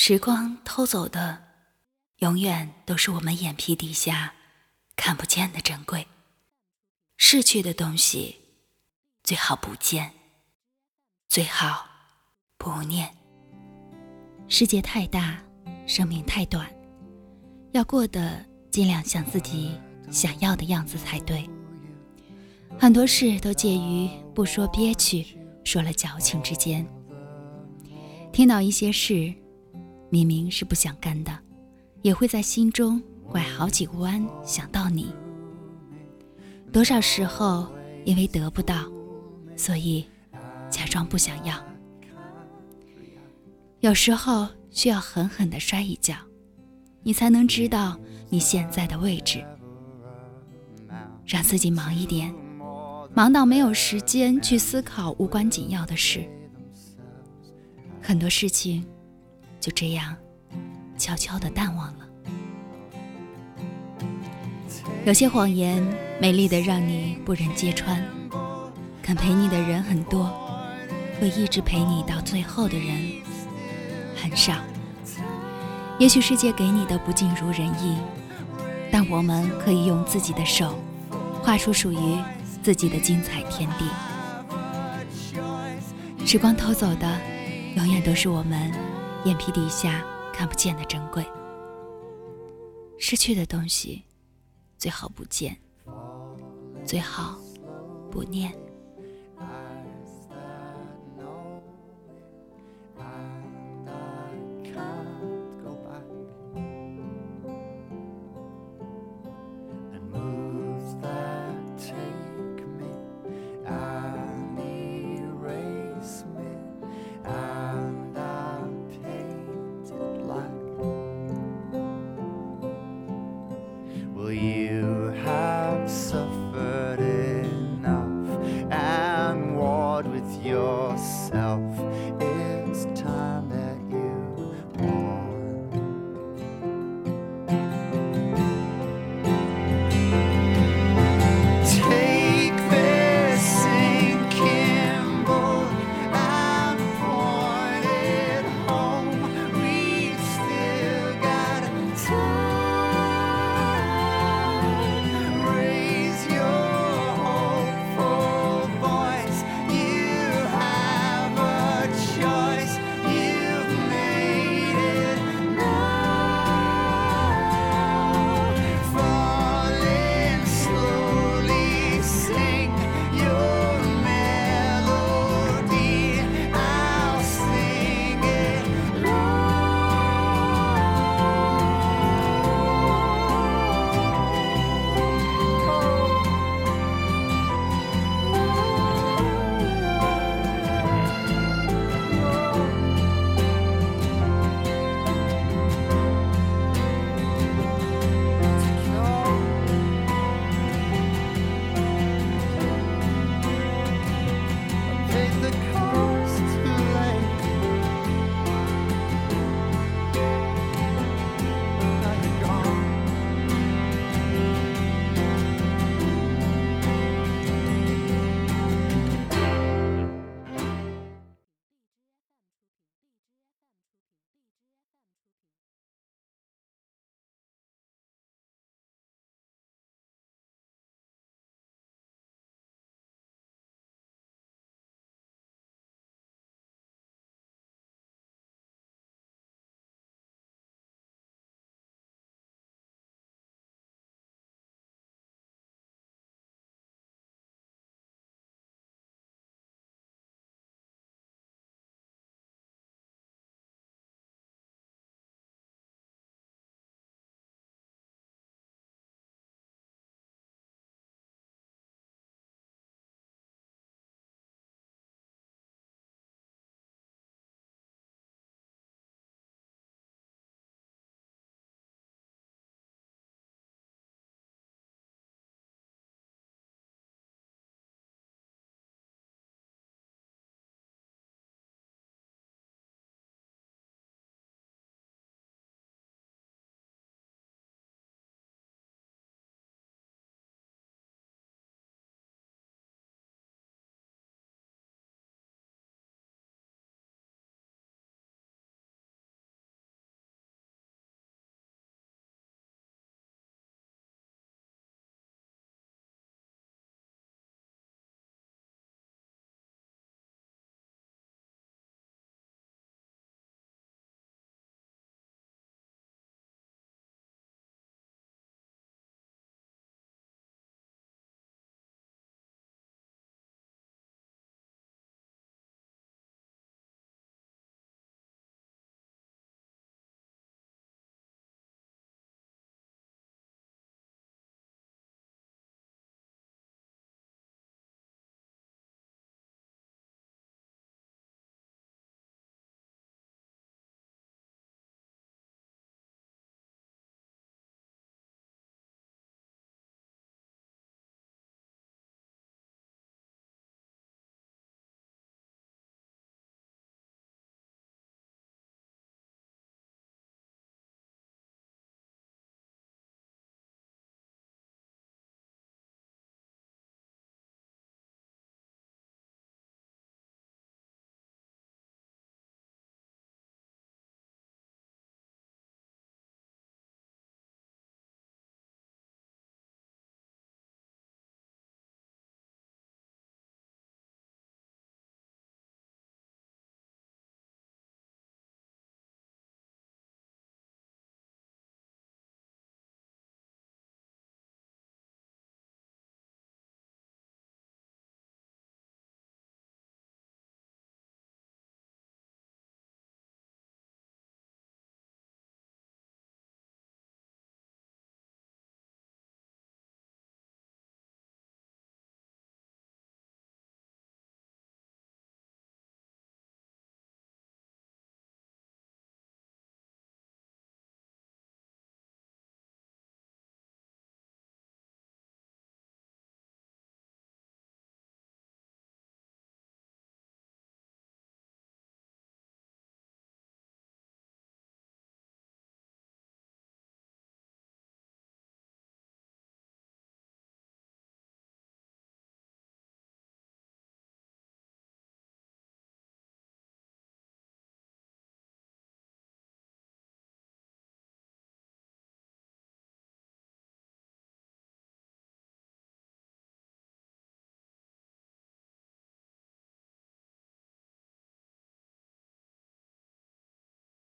时光偷走的，永远都是我们眼皮底下看不见的珍贵。逝去的东西，最好不见，最好不念。世界太大，生命太短，要过得尽量像自己想要的样子才对。很多事都介于不说憋屈，说了矫情之间。听到一些事。明明是不想干的，也会在心中拐好几个弯想到你。多少时候因为得不到，所以假装不想要。有时候需要狠狠的摔一跤，你才能知道你现在的位置。让自己忙一点，忙到没有时间去思考无关紧要的事。很多事情。就这样，悄悄的淡忘了。有些谎言美丽的让你不忍揭穿，肯陪你的人很多，会一直陪你到最后的人很少。也许世界给你的不尽如人意，但我们可以用自己的手，画出属于自己的精彩天地。时光偷走的，永远都是我们。眼皮底下看不见的珍贵，失去的东西最好不见，最好不念。With yourself. It's time that